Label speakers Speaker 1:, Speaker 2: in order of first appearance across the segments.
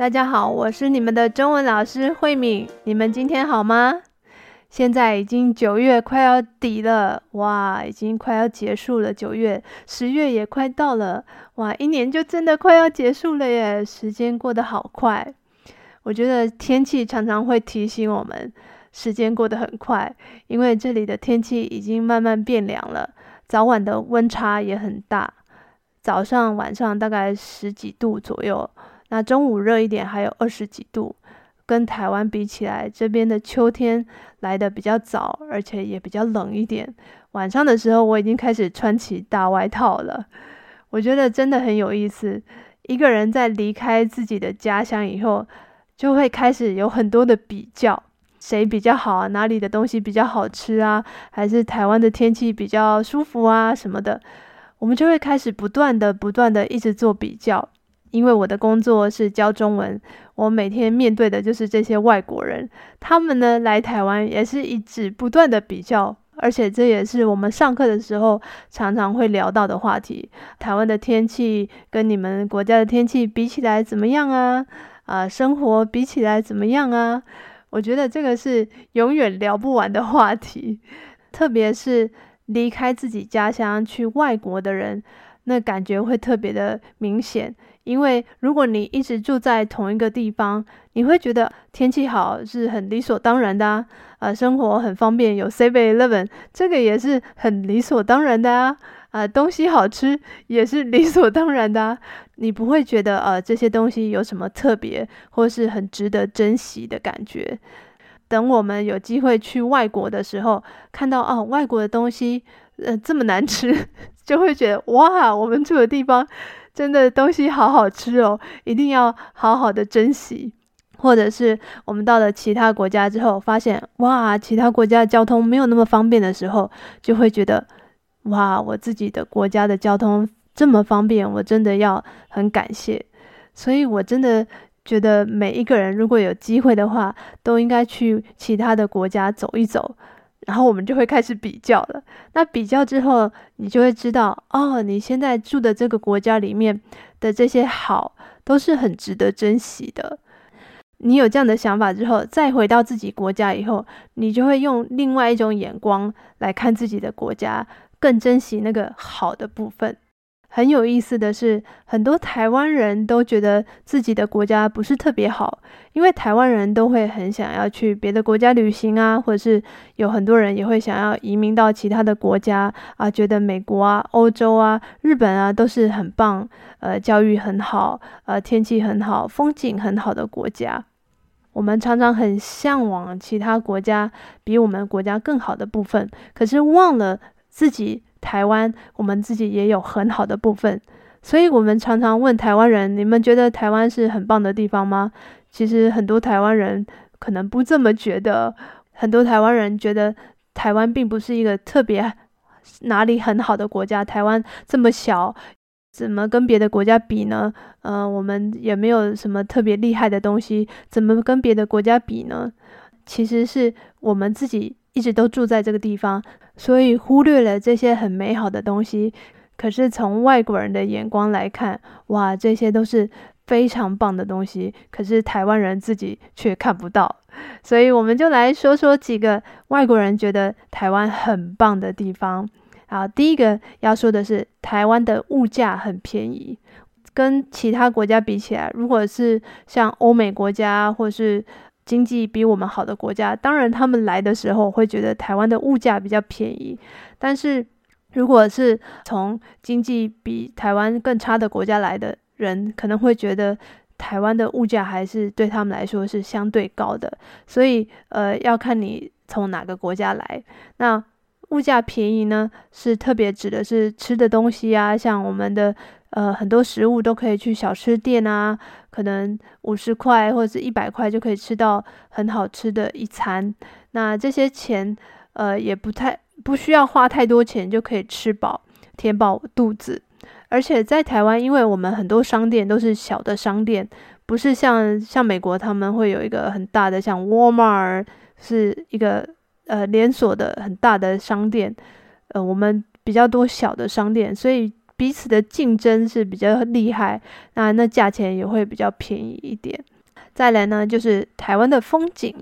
Speaker 1: 大家好，我是你们的中文老师慧敏。你们今天好吗？现在已经九月快要底了，哇，已经快要结束了。九月、十月也快到了，哇，一年就真的快要结束了耶！时间过得好快。我觉得天气常常会提醒我们，时间过得很快，因为这里的天气已经慢慢变凉了，早晚的温差也很大，早上、晚上大概十几度左右。那中午热一点，还有二十几度，跟台湾比起来，这边的秋天来得比较早，而且也比较冷一点。晚上的时候，我已经开始穿起大外套了。我觉得真的很有意思。一个人在离开自己的家乡以后，就会开始有很多的比较，谁比较好啊？哪里的东西比较好吃啊？还是台湾的天气比较舒服啊？什么的，我们就会开始不断的、不断的一直做比较。因为我的工作是教中文，我每天面对的就是这些外国人。他们呢，来台湾也是一直不断的比较，而且这也是我们上课的时候常常会聊到的话题。台湾的天气跟你们国家的天气比起来怎么样啊？啊，生活比起来怎么样啊？我觉得这个是永远聊不完的话题，特别是离开自己家乡去外国的人，那感觉会特别的明显。因为如果你一直住在同一个地方，你会觉得天气好是很理所当然的啊，呃，生活很方便，有 Seven Eleven，这个也是很理所当然的啊，啊，东西好吃也是理所当然的啊，你不会觉得呃这些东西有什么特别或是很值得珍惜的感觉。等我们有机会去外国的时候，看到哦外国的东西呃这么难吃，就会觉得哇，我们住的地方。真的东西好好吃哦，一定要好好的珍惜。或者是我们到了其他国家之后，发现哇，其他国家的交通没有那么方便的时候，就会觉得哇，我自己的国家的交通这么方便，我真的要很感谢。所以我真的觉得每一个人如果有机会的话，都应该去其他的国家走一走。然后我们就会开始比较了。那比较之后，你就会知道，哦，你现在住的这个国家里面的这些好，都是很值得珍惜的。你有这样的想法之后，再回到自己国家以后，你就会用另外一种眼光来看自己的国家，更珍惜那个好的部分。很有意思的是，很多台湾人都觉得自己的国家不是特别好，因为台湾人都会很想要去别的国家旅行啊，或者是有很多人也会想要移民到其他的国家啊，觉得美国啊、欧洲啊、日本啊都是很棒，呃，教育很好，呃，天气很好，风景很好的国家。我们常常很向往其他国家比我们国家更好的部分，可是忘了自己。台湾，我们自己也有很好的部分，所以我们常常问台湾人：“你们觉得台湾是很棒的地方吗？”其实很多台湾人可能不这么觉得。很多台湾人觉得台湾并不是一个特别哪里很好的国家。台湾这么小，怎么跟别的国家比呢？嗯、我们也没有什么特别厉害的东西，怎么跟别的国家比呢？其实是我们自己。一直都住在这个地方，所以忽略了这些很美好的东西。可是从外国人的眼光来看，哇，这些都是非常棒的东西。可是台湾人自己却看不到，所以我们就来说说几个外国人觉得台湾很棒的地方。好，第一个要说的是，台湾的物价很便宜，跟其他国家比起来，如果是像欧美国家或是。经济比我们好的国家，当然他们来的时候会觉得台湾的物价比较便宜。但是，如果是从经济比台湾更差的国家来的人，可能会觉得台湾的物价还是对他们来说是相对高的。所以，呃，要看你从哪个国家来。那物价便宜呢，是特别指的是吃的东西啊，像我们的。呃，很多食物都可以去小吃店啊，可能五十块或者是一百块就可以吃到很好吃的一餐。那这些钱，呃，也不太不需要花太多钱就可以吃饱，填饱肚子。而且在台湾，因为我们很多商店都是小的商店，不是像像美国他们会有一个很大的，像 Walmart 是一个呃连锁的很大的商店。呃，我们比较多小的商店，所以。彼此的竞争是比较厉害，那那价钱也会比较便宜一点。再来呢，就是台湾的风景。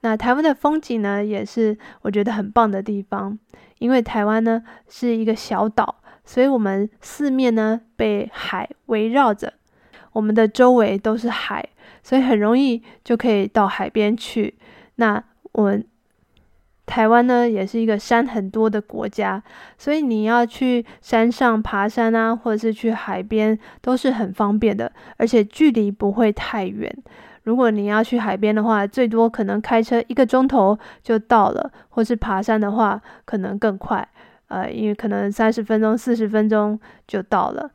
Speaker 1: 那台湾的风景呢，也是我觉得很棒的地方，因为台湾呢是一个小岛，所以我们四面呢被海围绕着，我们的周围都是海，所以很容易就可以到海边去。那我们台湾呢也是一个山很多的国家，所以你要去山上爬山啊，或者是去海边都是很方便的，而且距离不会太远。如果你要去海边的话，最多可能开车一个钟头就到了，或是爬山的话，可能更快，呃，因为可能三十分钟、四十分钟就到了。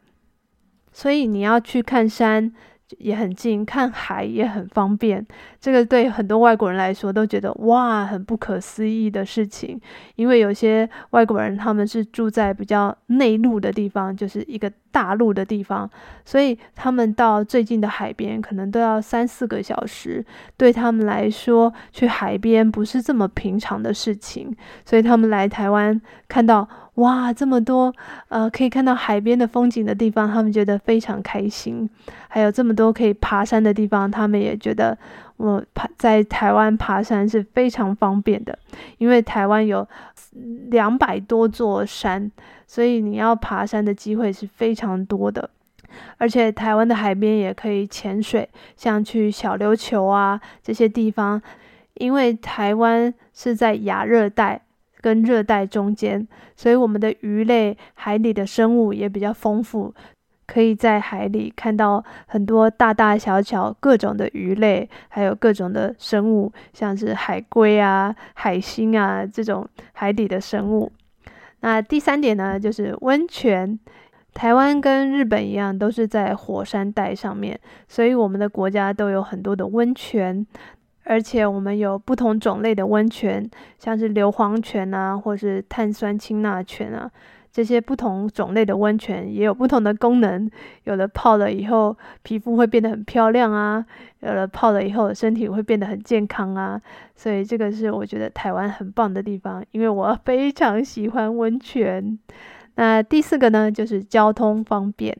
Speaker 1: 所以你要去看山也很近，看海也很方便。这个对很多外国人来说都觉得哇，很不可思议的事情。因为有些外国人他们是住在比较内陆的地方，就是一个。大陆的地方，所以他们到最近的海边可能都要三四个小时。对他们来说，去海边不是这么平常的事情。所以他们来台湾看到哇，这么多呃可以看到海边的风景的地方，他们觉得非常开心。还有这么多可以爬山的地方，他们也觉得我爬在台湾爬山是非常方便的，因为台湾有两百多座山。所以你要爬山的机会是非常多的，而且台湾的海边也可以潜水，像去小琉球啊这些地方，因为台湾是在亚热带跟热带中间，所以我们的鱼类、海里的生物也比较丰富，可以在海里看到很多大大小小各种的鱼类，还有各种的生物，像是海龟啊、海星啊这种海底的生物。那第三点呢，就是温泉。台湾跟日本一样，都是在火山带上面，所以我们的国家都有很多的温泉，而且我们有不同种类的温泉，像是硫磺泉啊，或是碳酸氢钠泉啊。这些不同种类的温泉也有不同的功能，有的泡了以后皮肤会变得很漂亮啊，有的泡了以后身体会变得很健康啊，所以这个是我觉得台湾很棒的地方，因为我非常喜欢温泉。那第四个呢，就是交通方便，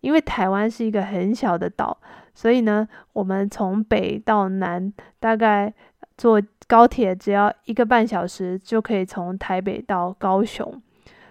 Speaker 1: 因为台湾是一个很小的岛，所以呢，我们从北到南大概坐高铁只要一个半小时就可以从台北到高雄。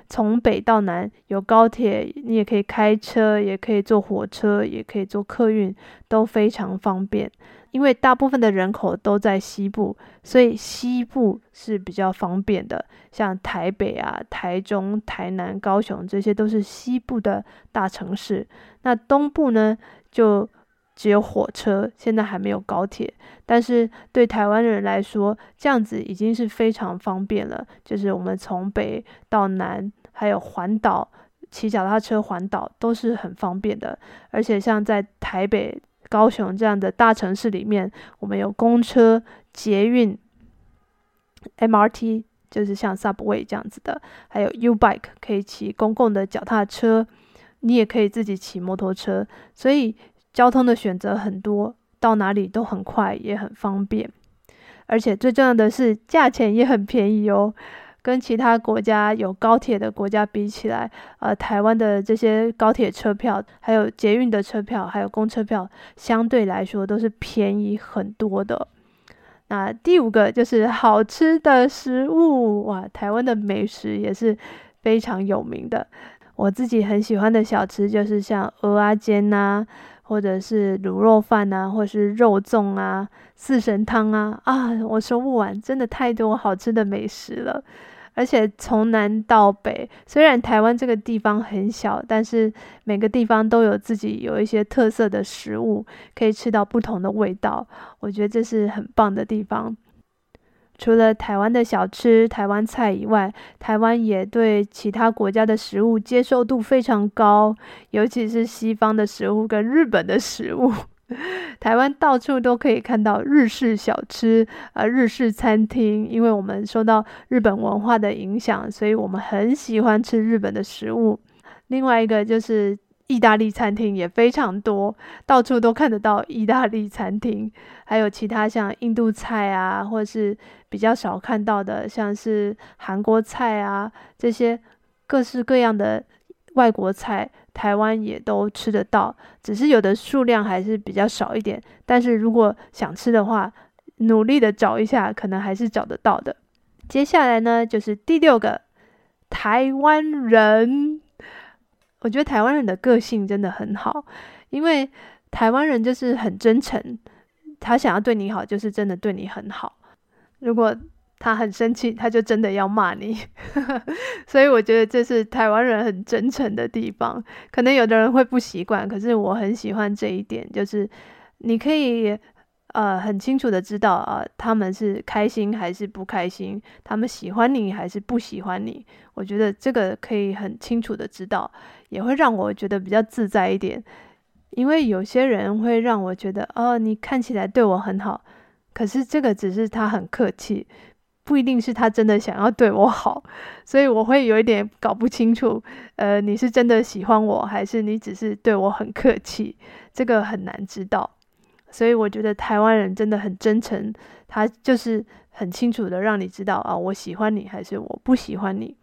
Speaker 1: 从北到南有高铁，你也可以开车，也可以坐火车，也可以坐客运，都非常方便。因为大部分的人口都在西部，所以西部是比较方便的。像台北啊、台中、台南、高雄，这些都是西部的大城市。那东部呢，就只有火车，现在还没有高铁。但是对台湾人来说，这样子已经是非常方便了。就是我们从北到南，还有环岛骑脚踏车环岛都是很方便的。而且像在台北、高雄这样的大城市里面，我们有公车、捷运、MRT，就是像 Subway 这样子的，还有 U-Bike 可以骑公共的脚踏车，你也可以自己骑摩托车，所以。交通的选择很多，到哪里都很快，也很方便，而且最重要的是价钱也很便宜哦。跟其他国家有高铁的国家比起来，呃，台湾的这些高铁车票，还有捷运的车票，还有公车票，相对来说都是便宜很多的。那第五个就是好吃的食物，哇，台湾的美食也是非常有名的。我自己很喜欢的小吃就是像蚵仔煎呐。或者是卤肉饭啊，或是肉粽啊、四神汤啊，啊，我说不完，真的太多好吃的美食了。而且从南到北，虽然台湾这个地方很小，但是每个地方都有自己有一些特色的食物，可以吃到不同的味道。我觉得这是很棒的地方。除了台湾的小吃、台湾菜以外，台湾也对其他国家的食物接受度非常高，尤其是西方的食物跟日本的食物。台湾到处都可以看到日式小吃，呃，日式餐厅，因为我们受到日本文化的影响，所以我们很喜欢吃日本的食物。另外一个就是。意大利餐厅也非常多，到处都看得到意大利餐厅，还有其他像印度菜啊，或者是比较少看到的，像是韩国菜啊，这些各式各样的外国菜，台湾也都吃得到，只是有的数量还是比较少一点。但是如果想吃的话，努力的找一下，可能还是找得到的。接下来呢，就是第六个，台湾人。我觉得台湾人的个性真的很好，因为台湾人就是很真诚，他想要对你好，就是真的对你很好。如果他很生气，他就真的要骂你。所以我觉得这是台湾人很真诚的地方。可能有的人会不习惯，可是我很喜欢这一点，就是你可以。呃，很清楚的知道啊，呃，他们是开心还是不开心，他们喜欢你还是不喜欢你。我觉得这个可以很清楚的知道，也会让我觉得比较自在一点。因为有些人会让我觉得，哦，你看起来对我很好，可是这个只是他很客气，不一定是他真的想要对我好。所以我会有一点搞不清楚，呃，你是真的喜欢我，还是你只是对我很客气？这个很难知道。所以我觉得台湾人真的很真诚，他就是很清楚的让你知道啊，我喜欢你还是我不喜欢你。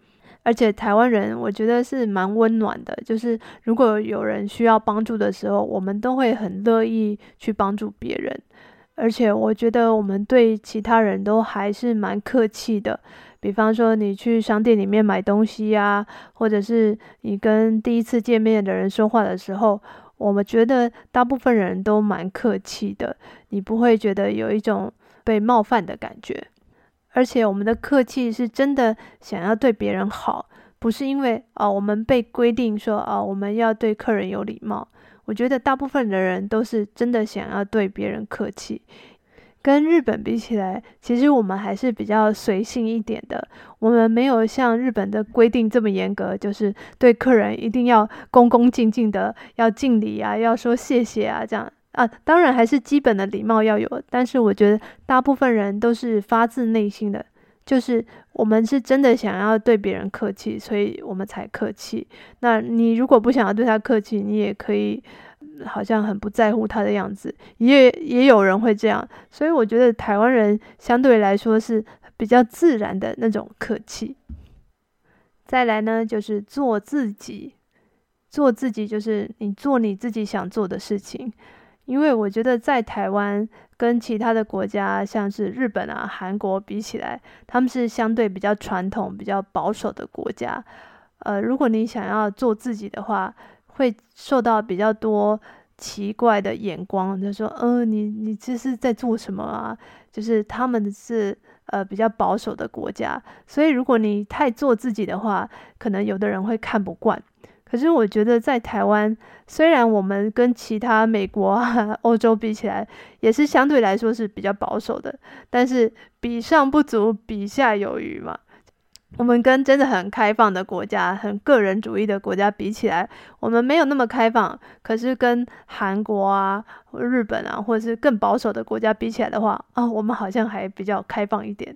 Speaker 1: 而且台湾人我觉得是蛮温暖的，就是如果有人需要帮助的时候，我们都会很乐意去帮助别人。而且我觉得我们对其他人都还是蛮客气的，比方说你去商店里面买东西呀，或者是你跟第一次见面的人说话的时候。我们觉得大部分人都蛮客气的，你不会觉得有一种被冒犯的感觉。而且我们的客气是真的想要对别人好，不是因为啊、哦、我们被规定说啊、哦、我们要对客人有礼貌。我觉得大部分的人都是真的想要对别人客气。跟日本比起来，其实我们还是比较随性一点的。我们没有像日本的规定这么严格，就是对客人一定要恭恭敬敬的，要敬礼啊，要说谢谢啊，这样啊。当然还是基本的礼貌要有，但是我觉得大部分人都是发自内心的，就是我们是真的想要对别人客气，所以我们才客气。那你如果不想要对他客气，你也可以。好像很不在乎他的样子，也也有人会这样，所以我觉得台湾人相对来说是比较自然的那种客气。再来呢，就是做自己，做自己就是你做你自己想做的事情。因为我觉得在台湾跟其他的国家，像是日本啊、韩国比起来，他们是相对比较传统、比较保守的国家。呃，如果你想要做自己的话，会受到比较多奇怪的眼光，就说：“嗯、你你这是在做什么啊？”就是他们是呃比较保守的国家，所以如果你太做自己的话，可能有的人会看不惯。可是我觉得在台湾，虽然我们跟其他美国啊、欧洲比起来，也是相对来说是比较保守的，但是比上不足，比下有余嘛。我们跟真的很开放的国家、很个人主义的国家比起来，我们没有那么开放。可是跟韩国啊、日本啊，或者是更保守的国家比起来的话，啊、我们好像还比较开放一点。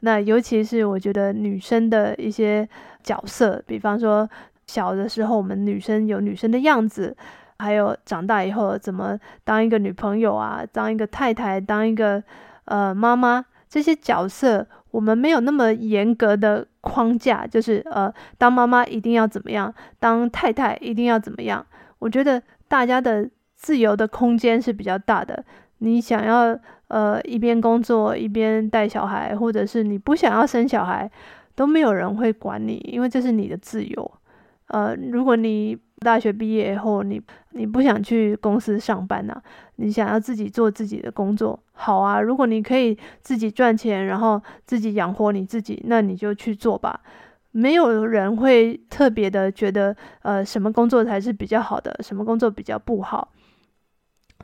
Speaker 1: 那尤其是我觉得女生的一些角色，比方说小的时候我们女生有女生的样子，还有长大以后怎么当一个女朋友啊，当一个太太，当一个呃妈妈，这些角色。我们没有那么严格的框架，就是呃，当妈妈一定要怎么样，当太太一定要怎么样。我觉得大家的自由的空间是比较大的。你想要呃一边工作一边带小孩，或者是你不想要生小孩，都没有人会管你，因为这是你的自由。呃，如果你大学毕业以后，你你不想去公司上班呢、啊，你想要自己做自己的工作，好啊。如果你可以自己赚钱，然后自己养活你自己，那你就去做吧。没有人会特别的觉得，呃，什么工作才是比较好的，什么工作比较不好。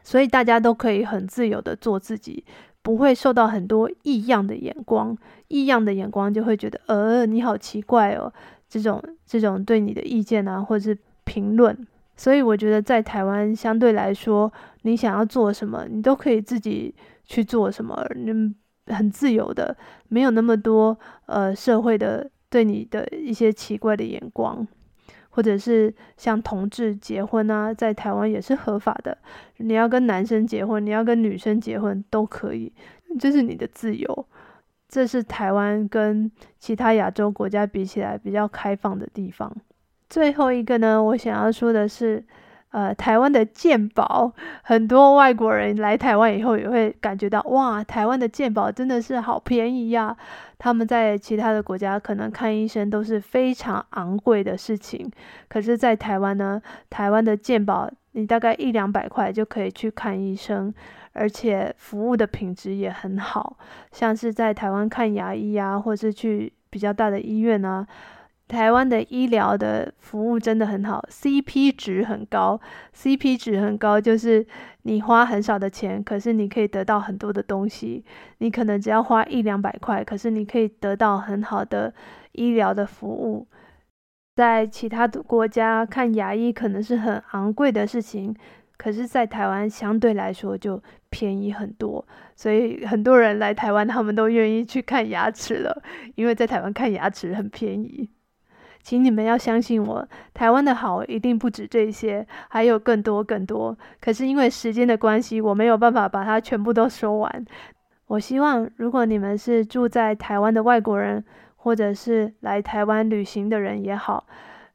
Speaker 1: 所以大家都可以很自由的做自己，不会受到很多异样的眼光。异样的眼光就会觉得，呃，你好奇怪哦。这种这种对你的意见啊，或者是评论，所以我觉得在台湾相对来说，你想要做什么，你都可以自己去做什么，你很自由的，没有那么多呃社会的对你的一些奇怪的眼光，或者是像同志结婚啊，在台湾也是合法的，你要跟男生结婚，你要跟女生结婚都可以，这是你的自由。这是台湾跟其他亚洲国家比起来比较开放的地方。最后一个呢，我想要说的是。呃，台湾的健保，很多外国人来台湾以后也会感觉到，哇，台湾的健保真的是好便宜呀！他们在其他的国家可能看医生都是非常昂贵的事情，可是，在台湾呢，台湾的健保你大概一两百块就可以去看医生，而且服务的品质也很好，像是在台湾看牙医啊，或是去比较大的医院啊。台湾的医疗的服务真的很好，CP 值很高。CP 值很高，就是你花很少的钱，可是你可以得到很多的东西。你可能只要花一两百块，可是你可以得到很好的医疗的服务。在其他的国家看牙医可能是很昂贵的事情，可是，在台湾相对来说就便宜很多。所以很多人来台湾，他们都愿意去看牙齿了，因为在台湾看牙齿很便宜。请你们要相信我，台湾的好一定不止这些，还有更多更多。可是因为时间的关系，我没有办法把它全部都说完。我希望，如果你们是住在台湾的外国人，或者是来台湾旅行的人也好，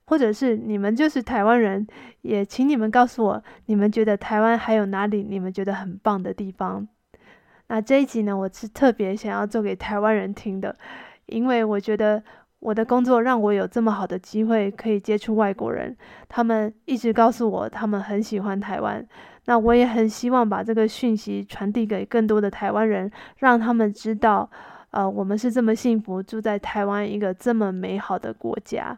Speaker 1: 或者是你们就是台湾人，也请你们告诉我，你们觉得台湾还有哪里你们觉得很棒的地方？那这一集呢，我是特别想要做给台湾人听的，因为我觉得。我的工作让我有这么好的机会可以接触外国人，他们一直告诉我他们很喜欢台湾。那我也很希望把这个讯息传递给更多的台湾人，让他们知道，呃，我们是这么幸福，住在台湾一个这么美好的国家。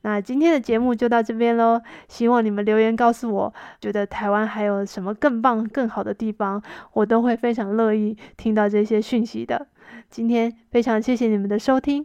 Speaker 1: 那今天的节目就到这边喽，希望你们留言告诉我，觉得台湾还有什么更棒、更好的地方，我都会非常乐意听到这些讯息的。今天非常谢谢你们的收听。